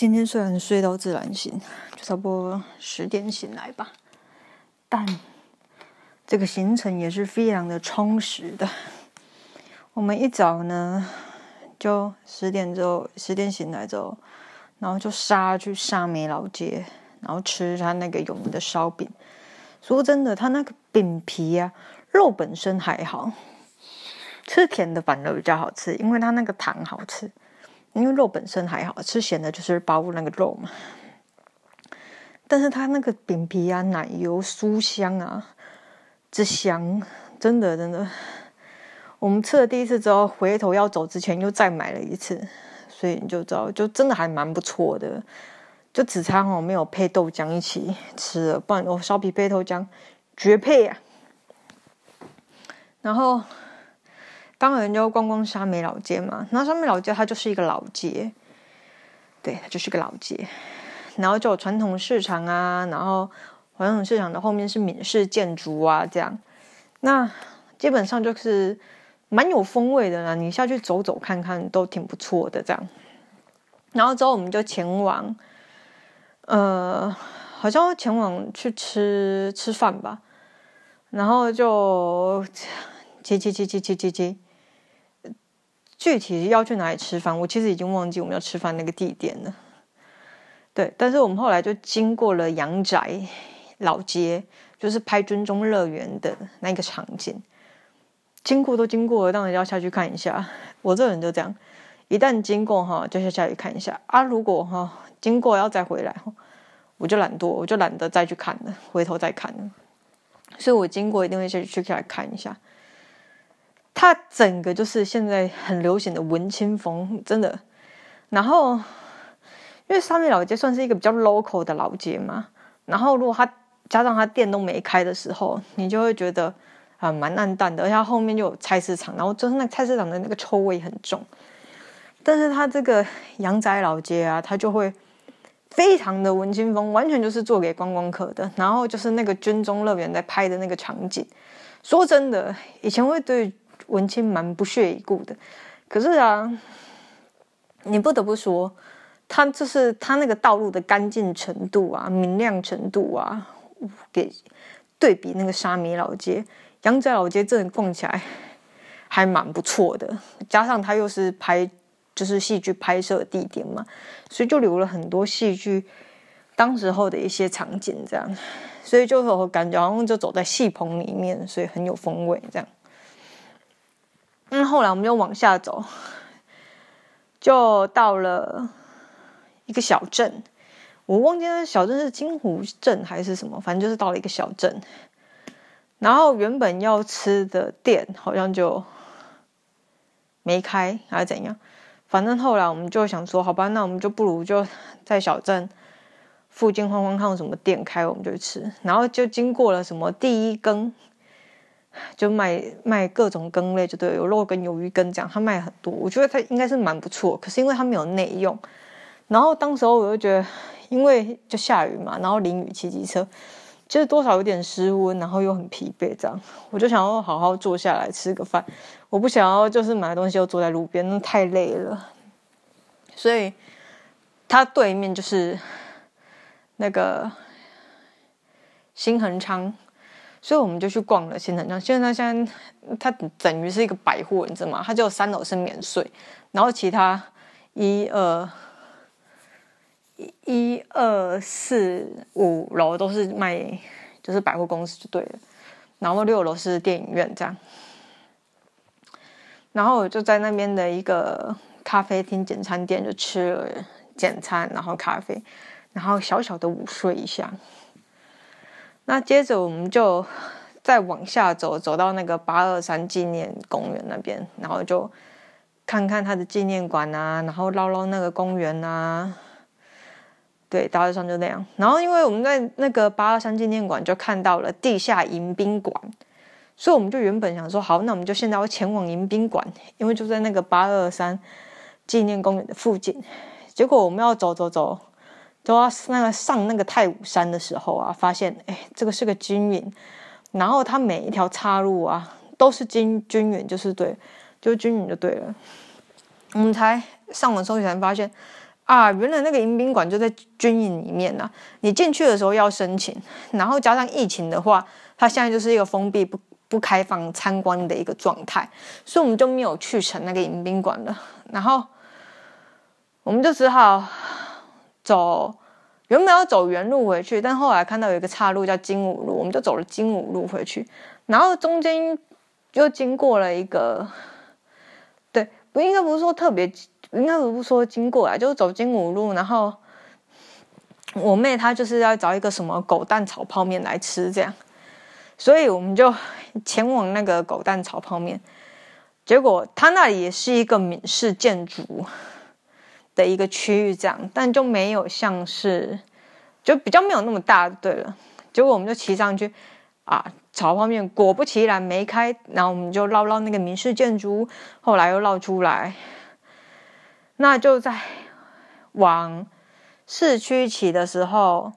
今天虽然睡到自然醒，就差不多十点醒来吧，但这个行程也是非常的充实的。我们一早呢，就十点之后，十点醒来之后，然后就杀去沙梅老街，然后吃他那个有名的烧饼。说真的，他那个饼皮啊，肉本身还好，吃甜的反而比较好吃，因为他那个糖好吃。因为肉本身还好吃，咸的就是包那个肉嘛。但是它那个饼皮啊，奶油酥香啊，之香，真的真的。我们吃了第一次之后，回头要走之前又再买了一次，所以你就知道，就真的还蛮不错的。就只差哦，没有配豆浆一起吃了，不然我烧皮配豆浆绝配啊。然后。当然就逛逛沙美老街嘛，那沙美老街它就是一个老街，对，它就是个老街，然后就有传统市场啊，然后传统市场的后面是闽式建筑啊，这样，那基本上就是蛮有风味的啦，你下去走走看看都挺不错的这样，然后之后我们就前往，呃，好像前往去吃吃饭吧，然后就接接接接接接接。具体要去哪里吃饭，我其实已经忘记我们要吃饭那个地点了。对，但是我们后来就经过了阳宅老街，就是拍《军中乐园》的那个场景。经过都经过了，当然要下去看一下。我这人就这样，一旦经过哈，就下下去看一下啊。如果哈经过要再回来，我就懒惰，我就懒得再去看了，回头再看了。所以我经过一定会下去去来看一下。它整个就是现在很流行的文青风，真的。然后，因为沙面老街算是一个比较 local 的老街嘛，然后如果它加上它店都没开的时候，你就会觉得啊蛮暗淡的，而且后面就有菜市场，然后就是那菜市场的那个臭味很重。但是它这个阳宅老街啊，它就会非常的文青风，完全就是做给观光客的。然后就是那个军中乐园在拍的那个场景，说真的，以前会对。文青蛮不屑一顾的，可是啊，你不得不说，他就是他那个道路的干净程度啊、明亮程度啊，给对比那个沙米老街、阳仔老街，这里逛起来还蛮不错的。加上它又是拍就是戏剧拍摄地点嘛，所以就留了很多戏剧当时候的一些场景，这样，所以就我感觉好像就走在戏棚里面，所以很有风味，这样。那后来我们就往下走，就到了一个小镇，我忘记那小镇是金湖镇还是什么，反正就是到了一个小镇。然后原本要吃的店好像就没开，还是怎样？反正后来我们就想说，好吧，那我们就不如就在小镇附近晃晃，看有什么店开，我们就去吃。然后就经过了什么第一更。就卖卖各种羹类，就对，有肉羹、鱿鱼羹这样，他卖很多。我觉得他应该是蛮不错，可是因为他没有内用。然后当时候我就觉得，因为就下雨嘛，然后淋雨骑机车，就是多少有点失温，然后又很疲惫，这样我就想要好好坐下来吃个饭。我不想要就是买东西又坐在路边，那太累了。所以他对面就是那个新恒昌。所以我们就去逛了新城乡。现在现在它等于是一个百货，你知道吗？它只有三楼是免税，然后其他一二一一二四五楼都是卖，就是百货公司就对了。然后六楼是电影院这样。然后我就在那边的一个咖啡厅简餐店就吃了简餐，然后咖啡，然后小小的午睡一下。那接着我们就再往下走，走到那个八二三纪念公园那边，然后就看看他的纪念馆啊，然后绕绕那个公园啊。对，大致上就那样。然后因为我们在那个八二三纪念馆就看到了地下迎宾馆，所以我们就原本想说，好，那我们就现在要前往迎宾馆，因为就在那个八二三纪念公园的附近。结果我们要走走走。都要那个上那个太武山的时候啊，发现哎，这个是个军营，然后它每一条岔路啊都是均均匀，就是对，就是均匀就对了。我们才上网搜才发现啊，原来那个迎宾馆就在军营里面呐。你进去的时候要申请，然后加上疫情的话，它现在就是一个封闭不不开放参观的一个状态，所以我们就没有去成那个迎宾馆了。然后我们就只好走，原本要走原路回去，但后来看到有一个岔路叫金武路，我们就走了金武路回去。然后中间又经过了一个，对，不应该不是说特别。应该不是说经过啊，就是走金五路，然后我妹她就是要找一个什么狗蛋炒泡面来吃，这样，所以我们就前往那个狗蛋炒泡面。结果他那里也是一个闽式建筑的一个区域，这样，但就没有像是，就比较没有那么大。对了，结果我们就骑上去啊，炒泡面，果不其然没开，然后我们就绕绕那个闽式建筑，后来又绕出来。那就在往市区骑的时候，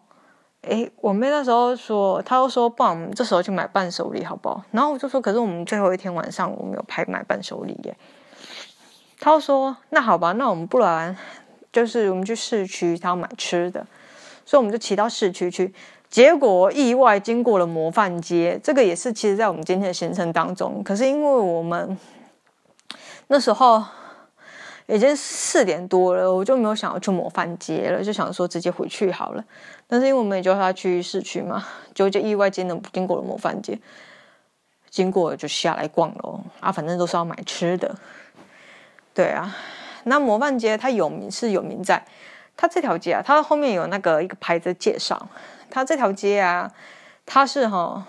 哎，我妹那时候说，她又说，不然我们这时候去买伴手礼好不好？然后我就说，可是我们最后一天晚上我们有拍买伴手礼耶。他说，那好吧，那我们不然就是我们去市区，他要买吃的，所以我们就骑到市区去。结果意外经过了模范街，这个也是其实在我们今天的行程当中，可是因为我们那时候。已经四点多了，我就没有想要去模范街了，就想说直接回去好了。但是因为我们也叫他去市区嘛，就就意外经能经过了模范街，经过了就下来逛喽。啊，反正都是要买吃的。对啊，那模范街它有名是有名在，它这条街啊，它后面有那个一个牌子介绍，它这条街啊，它是哈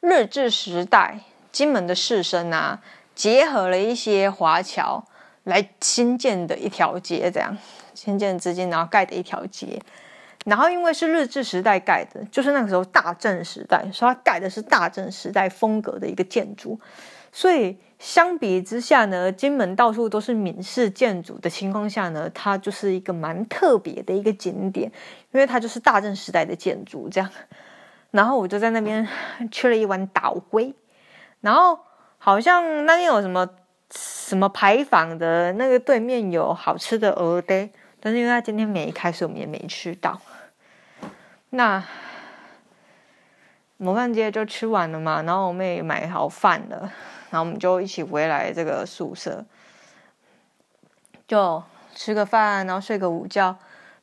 日治时代金门的士绅啊。结合了一些华侨来新建的一条街，这样新建资金，然后盖的一条街。然后因为是日治时代盖的，就是那个时候大正时代，所以它盖的是大正时代风格的一个建筑。所以相比之下呢，金门到处都是闽式建筑的情况下呢，它就是一个蛮特别的一个景点，因为它就是大正时代的建筑这样。然后我就在那边吃了一碗岛龟，然后。好像那天有什么什么牌坊的那个对面有好吃的鹅呆，但是因为他今天没开，所以我们也没吃到。那模范街就吃完了嘛，然后我们也买好饭了，然后我们就一起回来这个宿舍，就吃个饭，然后睡个午觉，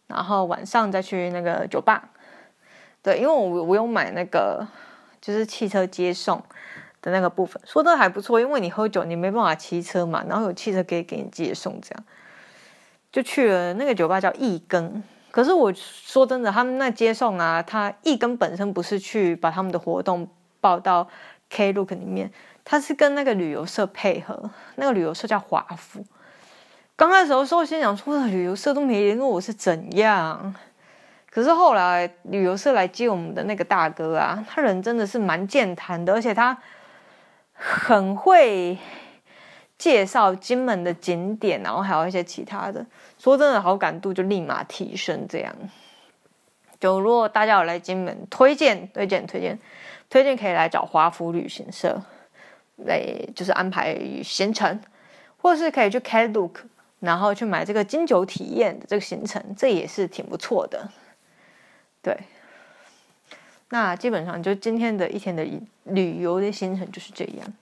然后晚上再去那个酒吧。对，因为我我有买那个就是汽车接送。的那个部分说的还不错，因为你喝酒你没办法骑车嘛，然后有汽车可以给你接送，这样就去了那个酒吧叫一根。可是我说真的，他们那接送啊，他一根本身不是去把他们的活动报到 Klook 里面，他是跟那个旅游社配合，那个旅游社叫华府。刚开始的时候，心想说旅游社都没联络我是怎样，可是后来旅游社来接我们的那个大哥啊，他人真的是蛮健谈的，而且他。很会介绍金门的景点，然后还有一些其他的。说真的，好感度就立马提升。这样，就如果大家有来金门，推荐推荐推荐，推荐可以来找华福旅行社来，就是安排行程，或是可以去 Klook，然后去买这个金酒体验的这个行程，这也是挺不错的。对。那基本上就今天的一天的旅游的行程就是这样。